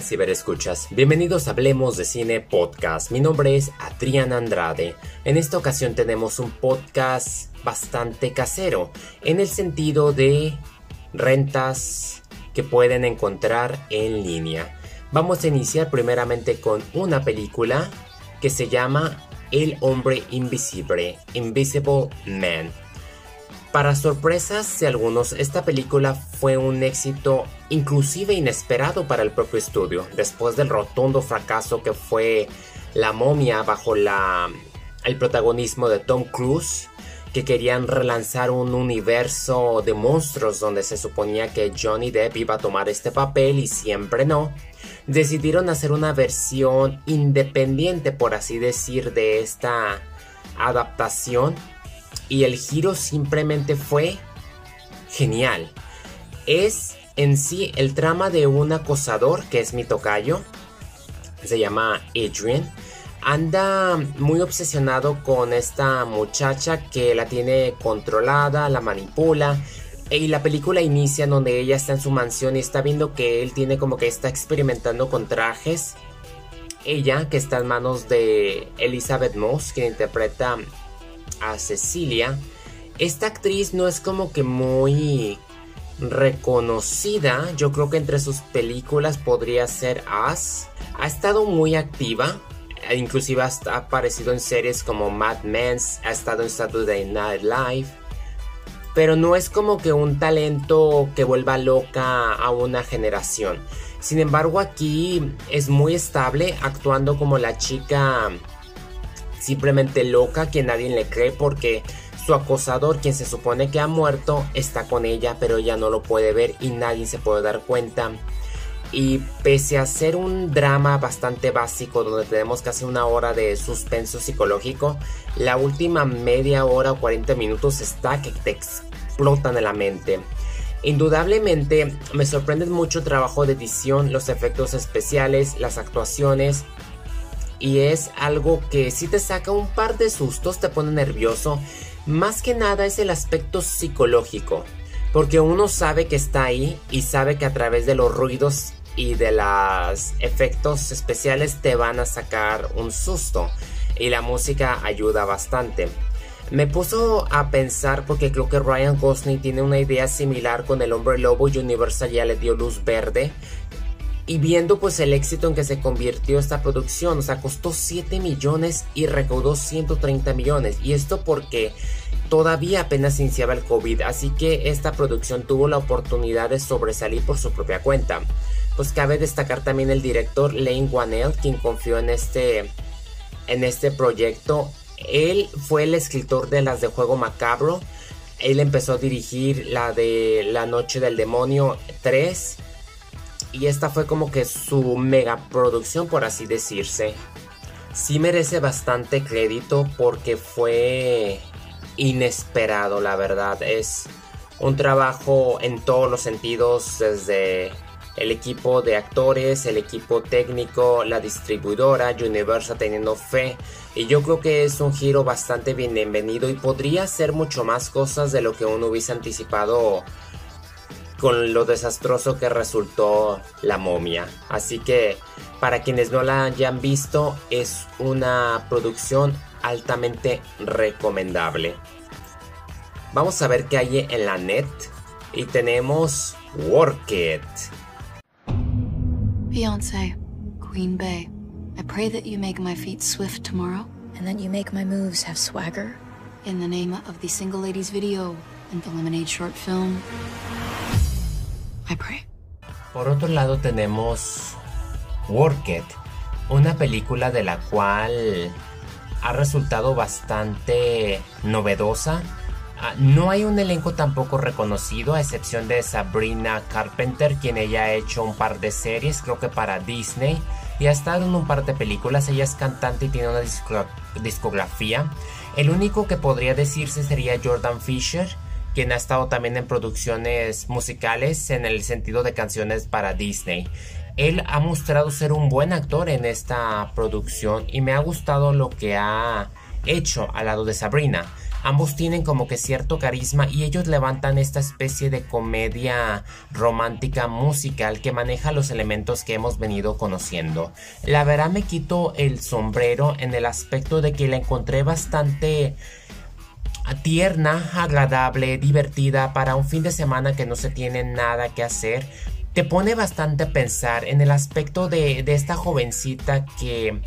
¿Qué tal ciberescuchas? Bienvenidos a Hablemos de Cine Podcast. Mi nombre es Adrián Andrade. En esta ocasión tenemos un podcast bastante casero, en el sentido de rentas que pueden encontrar en línea. Vamos a iniciar primeramente con una película que se llama El hombre invisible, Invisible Man. Para sorpresas de algunos, esta película fue un éxito inclusive inesperado para el propio estudio, después del rotundo fracaso que fue La momia bajo el protagonismo de Tom Cruise, que querían relanzar un universo de monstruos donde se suponía que Johnny Depp iba a tomar este papel y siempre no. Decidieron hacer una versión independiente, por así decir, de esta adaptación y el giro simplemente fue genial. Es en sí el trama de un acosador que es mi tocayo, se llama Adrian. Anda muy obsesionado con esta muchacha que la tiene controlada, la manipula. Y la película inicia donde ella está en su mansión y está viendo que él tiene como que está experimentando con trajes. Ella, que está en manos de Elizabeth Moss, quien interpreta a Cecilia, esta actriz no es como que muy reconocida. Yo creo que entre sus películas podría ser As. Ha estado muy activa. Inclusive ha aparecido en series como Mad Men, ha estado en Saturday Night Live. Pero no es como que un talento que vuelva loca a una generación. Sin embargo, aquí es muy estable, actuando como la chica simplemente loca que nadie le cree porque su acosador, quien se supone que ha muerto, está con ella, pero ella no lo puede ver y nadie se puede dar cuenta. Y pese a ser un drama bastante básico donde tenemos casi una hora de suspenso psicológico, la última media hora o 40 minutos está que te explotan en la mente. Indudablemente me sorprende mucho el trabajo de edición, los efectos especiales, las actuaciones, y es algo que si te saca un par de sustos, te pone nervioso. Más que nada es el aspecto psicológico, porque uno sabe que está ahí y sabe que a través de los ruidos y de los efectos especiales te van a sacar un susto y la música ayuda bastante. Me puso a pensar porque creo que Ryan Gosling tiene una idea similar con el hombre lobo y Universal ya le dio luz verde y viendo pues el éxito en que se convirtió esta producción, o sea, costó 7 millones y recaudó 130 millones. Y esto porque todavía apenas iniciaba el COVID, así que esta producción tuvo la oportunidad de sobresalir por su propia cuenta. Pues cabe destacar también el director Lane Wanell, quien confió en este, en este proyecto. Él fue el escritor de las de Juego Macabro. Él empezó a dirigir la de La Noche del Demonio 3 y esta fue como que su mega producción por así decirse. Sí merece bastante crédito porque fue inesperado, la verdad. Es un trabajo en todos los sentidos, desde el equipo de actores, el equipo técnico, la distribuidora, Universal teniendo fe. Y yo creo que es un giro bastante bienvenido y podría ser mucho más cosas de lo que uno hubiese anticipado con lo desastroso que resultó la momia. Así que para quienes no la hayan visto es una producción altamente recomendable. Vamos a ver qué hay en la net y tenemos Work It. Beyonce, Queen Bey. I pray that you make my feet swift tomorrow. And that you make my moves have swagger. In the name of the Single Ladies video and the Lemonade short film. Por otro lado tenemos Work It, una película de la cual ha resultado bastante novedosa. Ah, no hay un elenco tampoco reconocido, a excepción de Sabrina Carpenter, quien ella ha hecho un par de series, creo que para Disney, y ha estado en un par de películas. Ella es cantante y tiene una discografía. El único que podría decirse sería Jordan Fisher, quien ha estado también en producciones musicales en el sentido de canciones para Disney. Él ha mostrado ser un buen actor en esta producción y me ha gustado lo que ha hecho al lado de Sabrina. Ambos tienen como que cierto carisma y ellos levantan esta especie de comedia romántica musical que maneja los elementos que hemos venido conociendo. La verdad me quito el sombrero en el aspecto de que la encontré bastante tierna, agradable, divertida para un fin de semana que no se tiene nada que hacer. Te pone bastante a pensar en el aspecto de, de esta jovencita que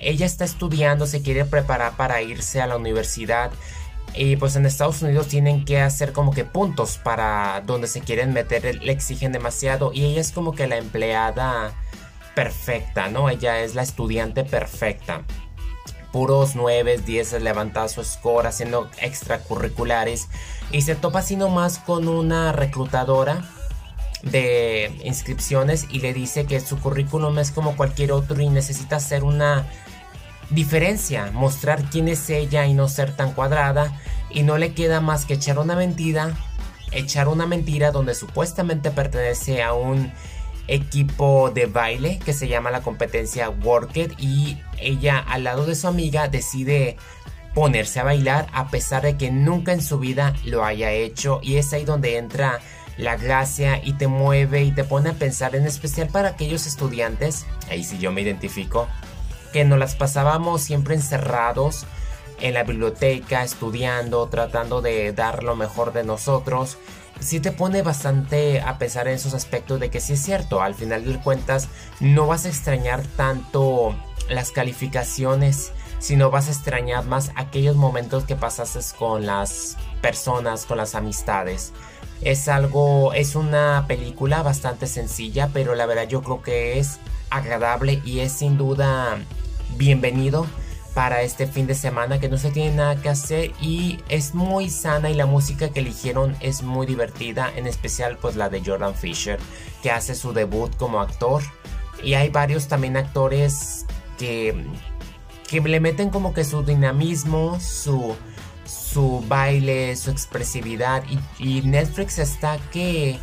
ella está estudiando, se quiere preparar para irse a la universidad. Y pues en Estados Unidos tienen que hacer como que puntos para donde se quieren meter, le exigen demasiado. Y ella es como que la empleada perfecta, ¿no? Ella es la estudiante perfecta. Puros 9, 10 levantando su score, haciendo extracurriculares. Y se topa así nomás con una reclutadora de inscripciones y le dice que su currículum es como cualquier otro y necesita hacer una diferencia, mostrar quién es ella y no ser tan cuadrada y no le queda más que echar una mentira, echar una mentira donde supuestamente pertenece a un equipo de baile que se llama la competencia Worked y ella al lado de su amiga decide ponerse a bailar a pesar de que nunca en su vida lo haya hecho y es ahí donde entra la gracia y te mueve y te pone a pensar en especial para aquellos estudiantes, ahí sí yo me identifico, que nos las pasábamos siempre encerrados en la biblioteca, estudiando, tratando de dar lo mejor de nosotros. Sí te pone bastante a pensar en esos aspectos de que sí es cierto, al final de cuentas no vas a extrañar tanto las calificaciones, sino vas a extrañar más aquellos momentos que pasaste con las personas, con las amistades. Es algo, es una película bastante sencilla, pero la verdad yo creo que es agradable y es sin duda bienvenido para este fin de semana que no se tiene nada que hacer y es muy sana y la música que eligieron es muy divertida, en especial pues la de Jordan Fisher que hace su debut como actor. Y hay varios también actores que que le meten como que su dinamismo, su su baile, su expresividad. Y, y Netflix está que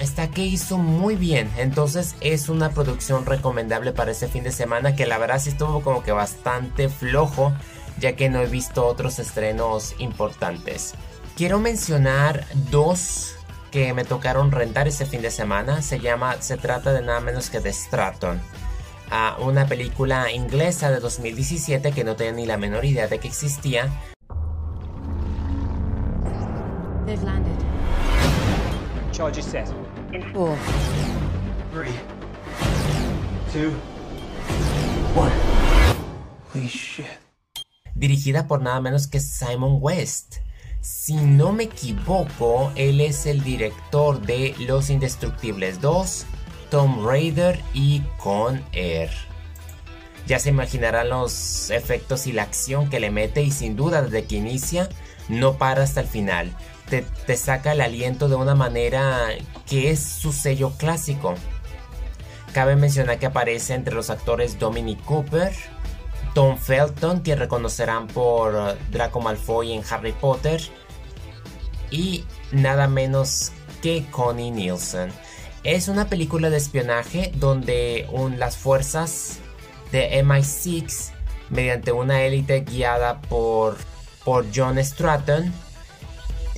está que hizo muy bien. Entonces es una producción recomendable para este fin de semana que la verdad sí estuvo como que bastante flojo ya que no he visto otros estrenos importantes. Quiero mencionar dos que me tocaron rentar este fin de semana. Se llama, se trata de nada menos que de Stratton. a una película inglesa de 2017 que no tenía ni la menor idea de que existía. They've landed. Charges set. In four. Three, two, one. Holy shit. dirigida por nada menos que Simon West. Si no me equivoco, él es el director de Los Indestructibles 2, Tomb Raider y Con Air. Ya se imaginarán los efectos y la acción que le mete y sin duda desde que inicia no para hasta el final. Te, saca el aliento de una manera que es su sello clásico. Cabe mencionar que aparece entre los actores Dominic Cooper, Tom Felton, que reconocerán por Draco Malfoy en Harry Potter, y nada menos que Connie Nielsen. Es una película de espionaje donde un- las fuerzas de MI6, mediante una élite guiada por, por John Stratton,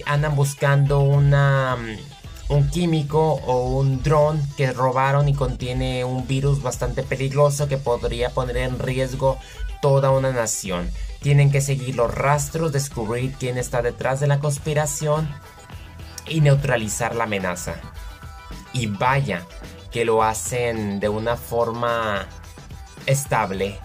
andan buscando una, mm, un químico o un dron que robaron y contiene un virus bastante peligroso que podría poner en riesgo toda una nación. Tienen que seguir los rastros, descubrir quién está detrás de la conspiración y neutralizar la amenaza. Y vaya que lo hacen de una forma estable.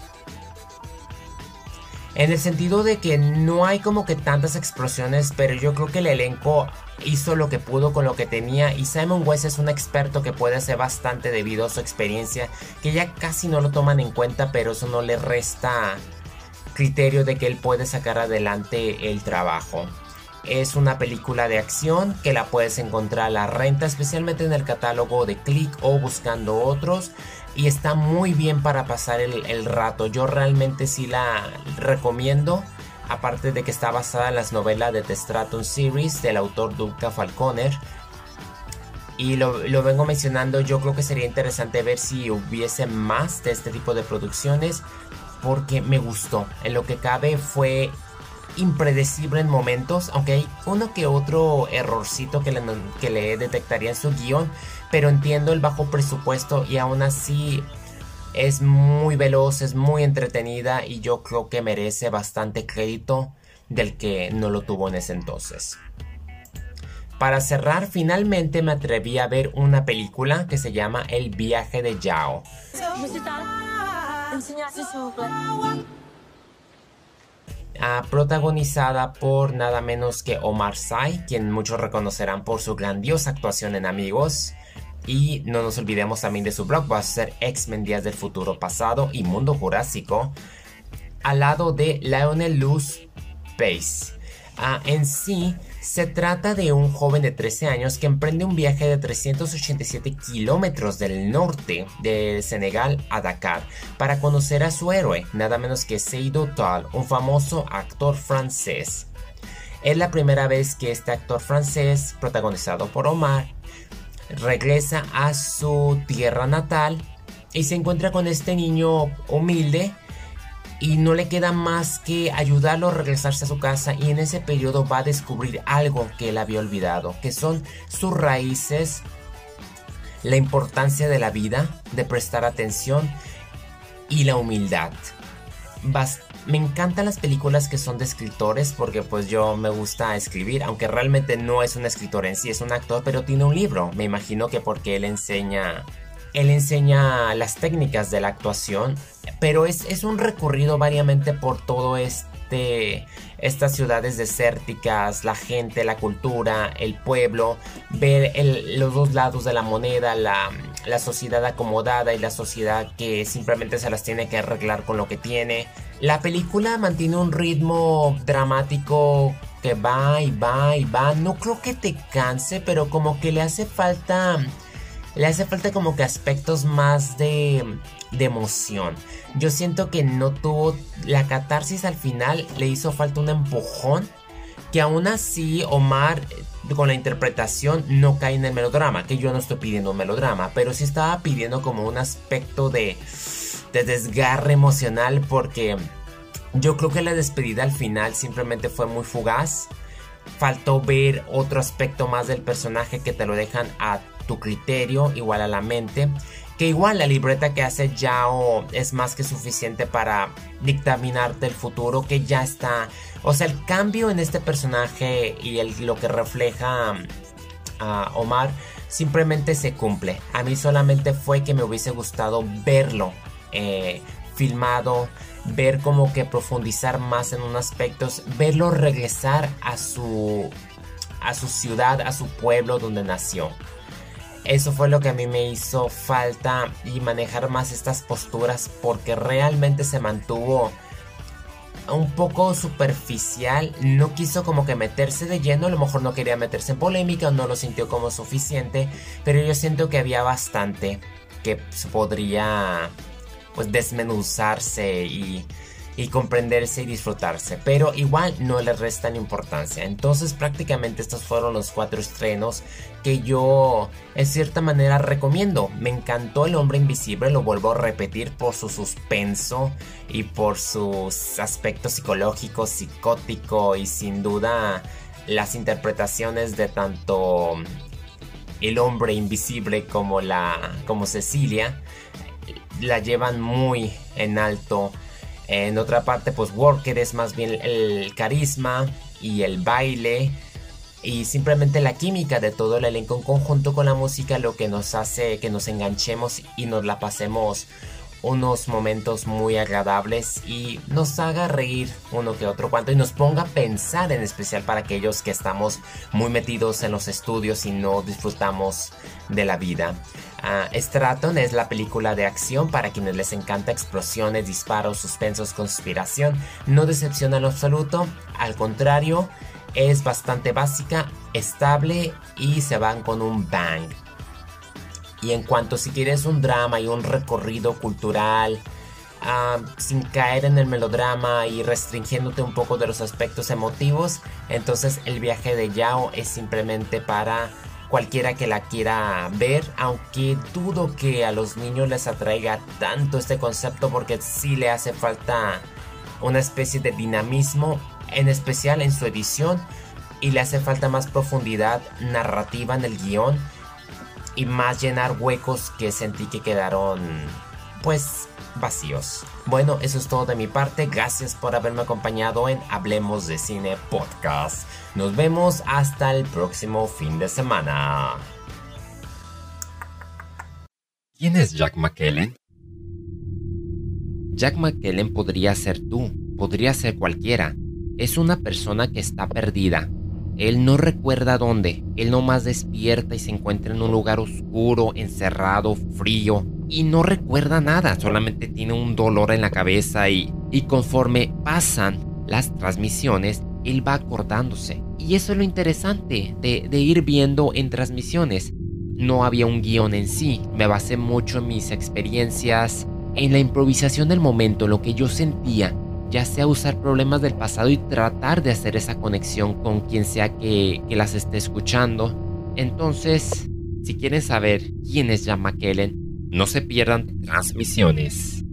En el sentido de que no hay como que tantas explosiones, pero yo creo que el elenco hizo lo que pudo con lo que tenía y Simon West es un experto que puede hacer bastante debido a su experiencia, que ya casi no lo toman en cuenta, pero eso no le resta criterio de que él puede sacar adelante el trabajo. Es una película de acción que la puedes encontrar a la renta, especialmente en el catálogo de Click o buscando otros. Y está muy bien para pasar el, rato. Yo realmente sí la recomiendo. Aparte de que está basada en las novelas de The Stratton Series del autor Duca Falconer. Y lo, lo vengo mencionando, yo creo que sería interesante ver si hubiese más de este tipo de producciones. Porque me gustó. En lo que cabe fue impredecible en momentos, aunque hay uno que otro errorcito que le, que le detectaría en su guion, pero entiendo el bajo presupuesto y aún así es muy veloz, es muy entretenida y yo creo que merece bastante crédito del que no lo tuvo en ese entonces. Para cerrar, finalmente me atreví a ver una película que se llama El viaje de Yao. Ah, protagonizada por nada menos que Omar Sy, quien muchos reconocerán por su grandiosa actuación en Amigos. Y no nos olvidemos también de su blockbuster X-Men Días del Futuro Pasado y Mundo Jurásico, al lado de Lionel Luz Pace. Ah, en sí, se trata de un joven de 13 años que emprende un viaje de 387 kilómetros del norte de Senegal a Dakar para conocer a su héroe, nada menos que Seydou Tal, un famoso actor francés. Es la primera vez que este actor francés, protagonizado por Omar, regresa a su tierra natal y se encuentra con este niño humilde y no le queda más que ayudarlo a regresarse a su casa y en ese periodo va a descubrir algo que él había olvidado, que son sus raíces, la importancia de la vida, de prestar atención y la humildad. me encantan las películas que son de escritores porque pues yo me gusta escribir, aunque realmente no es un escritor en sí, es un actor, pero tiene un libro. Me imagino que porque él enseña él enseña las técnicas de la actuación, pero es, un recorrido variamente por todo este estas ciudades desérticas, la gente, la cultura, el pueblo, ver los dos lados de la moneda, la, la, sociedad acomodada y la sociedad que simplemente se las tiene que arreglar con lo que tiene. La película mantiene un ritmo dramático que va y va y va. No creo que te canse, pero como que le hace falta le hace falta como que aspectos más de, de emoción. Yo siento que no tuvo la catarsis al final, le hizo falta un empujón. Que aún así Omar con la interpretación no cae en el melodrama, que yo no estoy pidiendo un melodrama, pero sí estaba pidiendo como un aspecto de, de desgarre emocional porque yo creo que la despedida al final simplemente fue muy fugaz. Faltó ver otro aspecto más del personaje que te lo dejan a tu criterio, igual a la mente. Que igual la libreta que hace Yao es más que suficiente para dictaminarte el futuro que ya está. O sea, el cambio en este personaje y el, lo que refleja a Omar simplemente se cumple. A mí solamente fue que me hubiese gustado verlo eh, filmado, ver como que profundizar más en unos aspectos, verlo regresar a su a su ciudad, a su pueblo donde nació. Eso fue lo que a mí me hizo falta y manejar más estas posturas porque realmente se mantuvo un poco superficial, no quiso como que meterse de lleno, a lo mejor no quería meterse en polémica o no lo sintió como suficiente, pero yo siento que había bastante que podría pues desmenuzarse y y comprenderse y disfrutarse, pero igual no le restan importancia. Entonces prácticamente estos fueron los cuatro estrenos que yo en cierta manera recomiendo. Me encantó El hombre invisible, lo vuelvo a repetir por su suspenso y por sus aspectos psicológicos, psicótico y sin duda las interpretaciones de tanto el hombre invisible como la como Cecilia la llevan muy en alto en otra parte, pues Worker es más bien el carisma y el baile y simplemente la química de todo el elenco en conjunto con la música lo que nos hace que nos enganchemos y nos la pasemos unos momentos muy agradables y nos haga reír uno que otro cuanto y nos ponga a pensar en especial para aquellos que estamos muy metidos en los estudios y no disfrutamos de la vida. Uh, Straton es la película de acción para quienes les encanta explosiones, disparos, suspensos, conspiración. No decepciona en absoluto, al contrario, es bastante básica, estable y se van con un bang. Y en cuanto si quieres un drama y un recorrido cultural, ah, sin caer en el melodrama y restringiéndote un poco de los aspectos emotivos, entonces el viaje de Yao es simplemente para cualquiera que la quiera ver, aunque dudo que a los niños les atraiga tanto este concepto porque sí le hace falta una especie de dinamismo en especial en su edición, y le hace falta más profundidad narrativa en el guion y más llenar huecos que sentí que quedaron pues vacíos. Bueno, eso es todo de mi parte. Gracias por haberme acompañado en Hablemos de Cine Podcast. Nos vemos hasta el próximo fin de semana. ¿Quién es Jack McKellen? Jack McKellen podría ser tú, podría ser cualquiera. Es una persona que está perdida. Él no recuerda dónde, él nomás despierta y se encuentra en un lugar oscuro, encerrado, frío, y no recuerda nada, solamente tiene un dolor en la cabeza y, y conforme pasan las transmisiones, él va acordándose. Y eso es lo interesante de, ir viendo en transmisiones. No había un guion en sí, me basé mucho en mis experiencias, en la improvisación del momento, lo que yo sentía, ya sea usar problemas del pasado y tratar de hacer esa conexión con quien sea que, las esté escuchando. Entonces, si quieren saber quién es Jan McKellen, no se pierdan transmisiones.